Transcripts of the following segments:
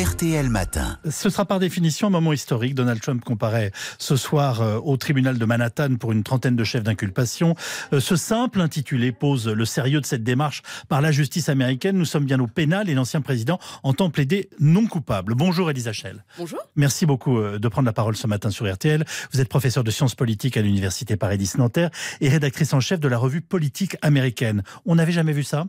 RTL Matin. Ce sera par définition un moment historique. Donald Trump comparaît ce soir euh, au tribunal de Manhattan pour une trentaine de chefs d'inculpation. Euh, ce simple intitulé pose le sérieux de cette démarche par la justice américaine. Nous sommes bien au pénal et l'ancien président entend plaider non coupable. Bonjour Elisa Schell. Bonjour. Merci beaucoup euh, de prendre la parole ce matin sur RTL. Vous êtes professeur de sciences politiques à l'université Paris-Nanterre et rédactrice en chef de la revue Politique américaine. On n'avait jamais vu ça?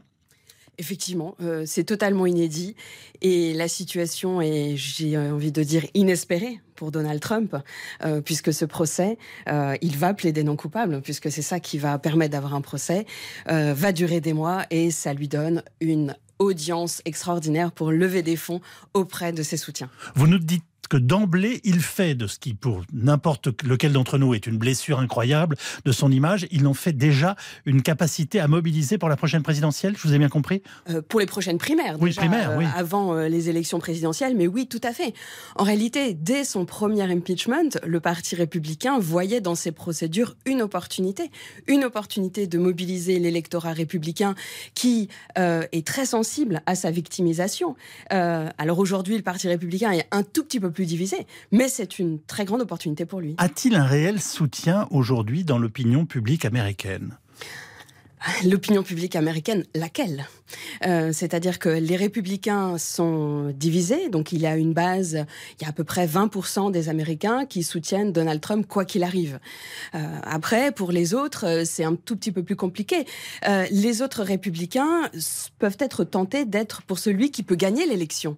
Effectivement, euh, c'est totalement inédit et la situation est, j'ai envie de dire, inespérée pour Donald Trump, euh, puisque ce procès, euh, il va plaider non coupable, puisque c'est ça qui va permettre d'avoir un procès, va durer des mois et ça lui donne une audience extraordinaire pour lever des fonds auprès de ses soutiens. Vous nous dites que d'emblée, il fait de ce qui, pour n'importe lequel d'entre nous, est une blessure incroyable de son image, il en fait déjà une capacité à mobiliser pour la prochaine présidentielle, je vous ai bien compris euh, Pour les prochaines primaires, oui, primaires, oui. Euh, avant euh, les élections présidentielles, mais oui, tout à fait. En réalité, dès son premier impeachment, le Parti républicain voyait dans ces procédures une opportunité, une opportunité de mobiliser l'électorat républicain qui est très sensible à sa victimisation. alors aujourd'hui, le Parti républicain est un tout petit peu plus divisé. Mais c'est une très grande opportunité pour lui. A-t-il un réel soutien aujourd'hui dans l'opinion publique américaine? L'opinion publique américaine, laquelle? Euh, C'est-à-dire que les républicains sont divisés, donc il y a une base, il y a à peu près 20% des Américains qui soutiennent Donald Trump quoi qu'il arrive. Euh, après, pour les autres, euh, c'est un tout petit peu plus compliqué. les autres républicains peuvent être tentés d'être pour celui qui peut gagner l'élection.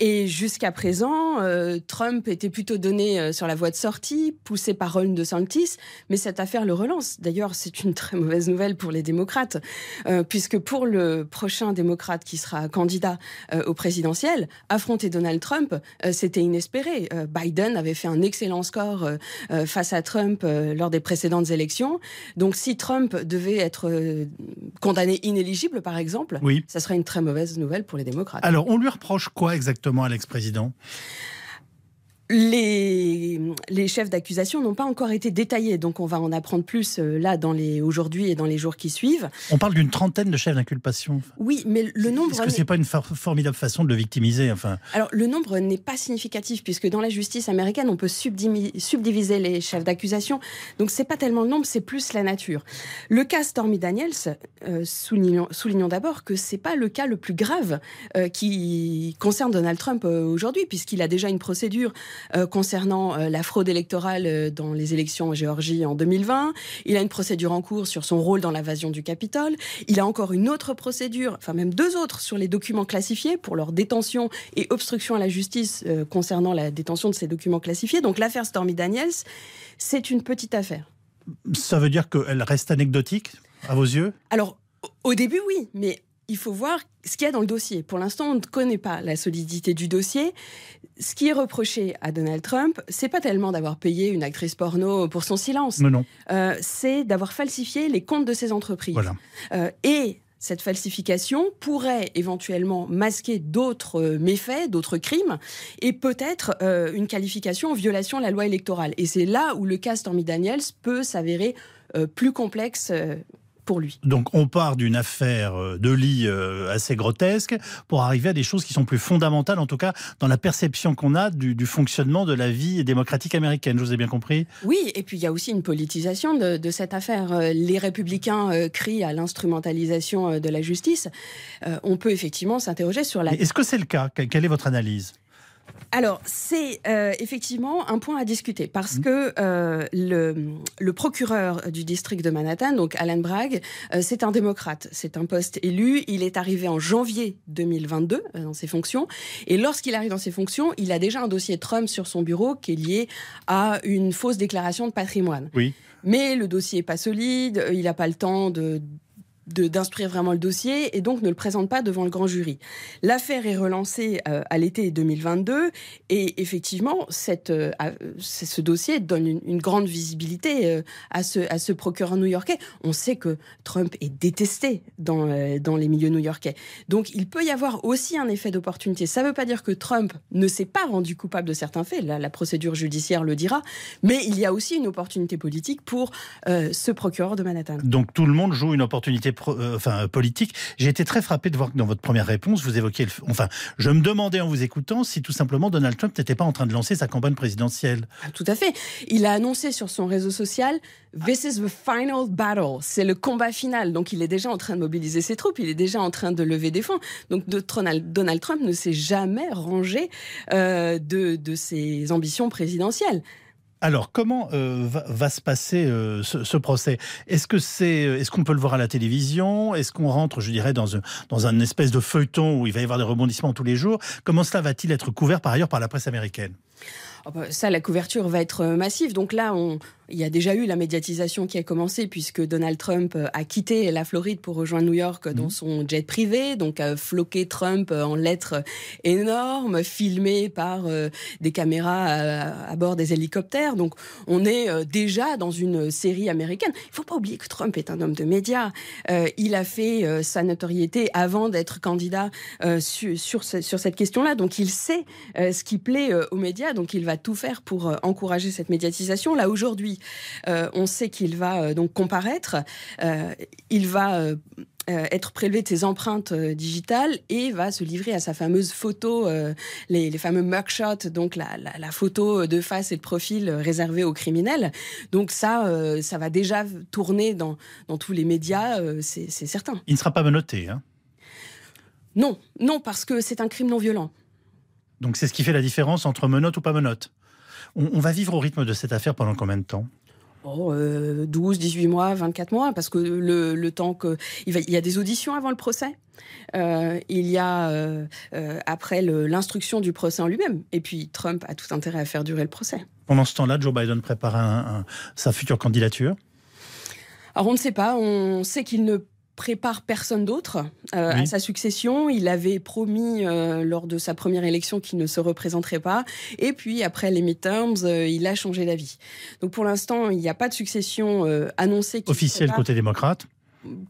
Et jusqu'à présent, euh, Trump était plutôt donné euh, sur la voie de sortie, poussé par Ron DeSantis, mais cette affaire le relance. D'ailleurs, c'est une très mauvaise nouvelle pour les démocrates, euh, puisque pour le prochain démocrate qui sera candidat au présidentiel, affronter Donald Trump, c'était inespéré. Biden avait fait un excellent score face à Trump lors des précédentes élections. Donc, si Trump devait être condamné inéligible, par exemple, oui. ça serait une très mauvaise nouvelle pour les démocrates. Alors, on lui reproche quoi exactement? À l'ex-président? Les, les, chefs d'accusation n'ont pas encore été détaillés, donc on va en apprendre plus euh, là dans les aujourd'hui et dans les jours qui suivent. On parle d'une trentaine de chefs d'inculpation. Oui, mais le nombre. Est-ce que c'est pas une formidable façon de le victimiser, enfin? Alors le nombre n'est pas significatif puisque dans la justice américaine on peut subdiviser les chefs d'accusation, donc c'est pas tellement le nombre, c'est plus la nature. Le cas Stormy Daniels, euh, soulignons, soulignons d'abord que c'est pas le cas le plus grave euh, qui concerne Donald Trump aujourd'hui puisqu'il a déjà une procédure euh, concernant euh, la fraude électorale euh, dans les élections en Géorgie en 2020. Il a une procédure en cours sur son rôle dans l'invasion du Capitole. Il a encore une autre procédure, enfin même deux autres, sur les documents classifiés pour leur détention et obstruction à la justice concernant la détention de ces documents classifiés. Donc l'affaire Stormy Daniels, c'est une petite affaire. Ça veut dire qu'elle reste anecdotique à vos yeux? Alors, au début, oui, mais il faut voir ce qu'il y a dans le dossier. Pour l'instant, on ne connaît pas la solidité du dossier. Ce qui est reproché à Donald Trump, c'est pas tellement d'avoir payé une actrice porno pour son silence. Non, non. Euh, c'est d'avoir falsifié les comptes de ses entreprises. Voilà. Euh, et cette falsification pourrait éventuellement masquer d'autres euh, méfaits, d'autres crimes, et peut-être une qualification en violation de la loi électorale. Et c'est là où le cas Stormy Daniels peut s'avérer plus complexe pour lui. Donc on part d'une affaire euh, de lit euh, assez grotesque pour arriver à des choses qui sont plus fondamentales, en tout cas dans la perception qu'on a du, fonctionnement de la vie démocratique américaine. Je vous ai bien compris? Oui, et puis il y a aussi une politisation de, cette affaire. Euh, les républicains crient à l'instrumentalisation de la justice. On peut effectivement s'interroger sur la... Est-ce que c'est le cas? Quelle est votre analyse? Alors, c'est euh, effectivement un point à discuter parce mmh. que euh, le, procureur du district de Manhattan, donc Alan Bragg, euh, c'est un démocrate. C'est un poste élu. Il est arrivé en janvier 2022 dans ses fonctions. Et lorsqu'il arrive dans ses fonctions, il a déjà un dossier Trump sur son bureau qui est lié à une fausse déclaration de patrimoine. Oui. Mais le dossier n'est pas solide. Il n'a pas le temps de d'instruire vraiment le dossier et donc ne le présente pas devant le grand jury. L'affaire est relancée euh, à l'été 2022 et effectivement, cette, euh, ce dossier donne une, grande visibilité euh, à, ce, à ce procureur new-yorkais. On sait que Trump est détesté dans, dans les milieux new-yorkais. Donc il peut y avoir aussi un effet d'opportunité. Ça ne veut pas dire que Trump ne s'est pas rendu coupable de certains faits, la, la, procédure judiciaire le dira, mais il y a aussi une opportunité politique pour ce procureur de Manhattan. Donc tout le monde joue une opportunité euh, enfin, politique. J'ai été très frappé de voir que dans votre première réponse, vous évoquiez, enfin, je me demandais en vous écoutant si tout simplement Donald Trump n'était pas en train de lancer sa campagne présidentielle. Ah, tout à fait. Il a annoncé sur son réseau social This is the final battle. C'est le combat final. Donc il est déjà en train de mobiliser ses troupes, il est déjà en train de lever des fonds. Donc Donald Trump ne s'est jamais rangé euh, de ses ambitions présidentielles. Alors, comment euh, va, se passer euh, ce, procès? Est-ce que c'est, euh, qu'on peut le voir à la télévision? Est-ce qu'on rentre, je dirais, dans un, dans un espèce de feuilleton où il va y avoir des rebondissements tous les jours? Comment cela va-t-il être couvert par ailleurs par la presse américaine? Oh, bah, ça, la couverture va être massive. Donc là, on, il y a déjà eu la médiatisation qui a commencé puisque Donald Trump euh, a quitté la Floride pour rejoindre New York dans mhm. son jet privé, donc a floqué Trump euh, en lettres énormes, filmé par euh, des caméras à, bord des hélicoptères. Donc on est déjà dans une série américaine. Il faut pas oublier que Trump est un homme de médias. il a fait sa notoriété avant d'être candidat sur, cette question-là. Donc il sait ce qui plaît aux médias. Donc il va tout faire pour encourager cette médiatisation. Là aujourd'hui, euh, on sait qu'il va euh, donc comparaître. Euh, il va être prélevé de ses empreintes digitales et va se livrer à sa fameuse photo, les, fameux mugshots, donc la, photo de face et de profil réservée aux criminels. Donc ça, ça va déjà tourner dans, tous les médias, c'est certain. Il ne sera pas menotté, hein? Non, non, parce que c'est un crime non violent. Donc c'est ce qui fait la différence entre menotte ou pas menotte. On, va vivre au rythme de cette affaire pendant combien de temps? Oh, 12, 18 mois, 24 mois, parce que le, temps que. Il, y a des auditions avant le procès. Euh, il y a euh, euh, après l'instruction du procès en lui-même. Et puis Trump a tout intérêt à faire durer le procès. Pendant ce temps-là, Joe Biden prépare sa future candidature? Alors on ne sait pas, on sait qu'il ne prépare personne d'autre euh, à sa succession. Il avait promis euh, lors de sa première élection qu'il ne se représenterait pas. Et puis après les midterms, euh, il a changé d'avis. Donc pour l'instant, il n'y a pas de succession annoncée. Officielle côté démocrate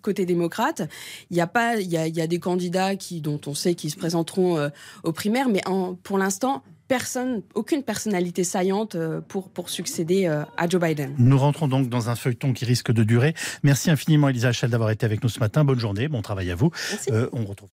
côté démocrate. Il y a pas, il y a, des candidats qui, dont on sait qu'ils se présenteront aux primaires, mais pour l'instant, personne, aucune personnalité saillante euh, pour, pour succéder euh, à Joe Biden. Nous rentrons donc dans un feuilleton qui risque de durer. Merci infiniment Elisa Hachel d'avoir été avec nous ce matin. Bonne journée, bon travail à vous. Merci. Euh, on retrouve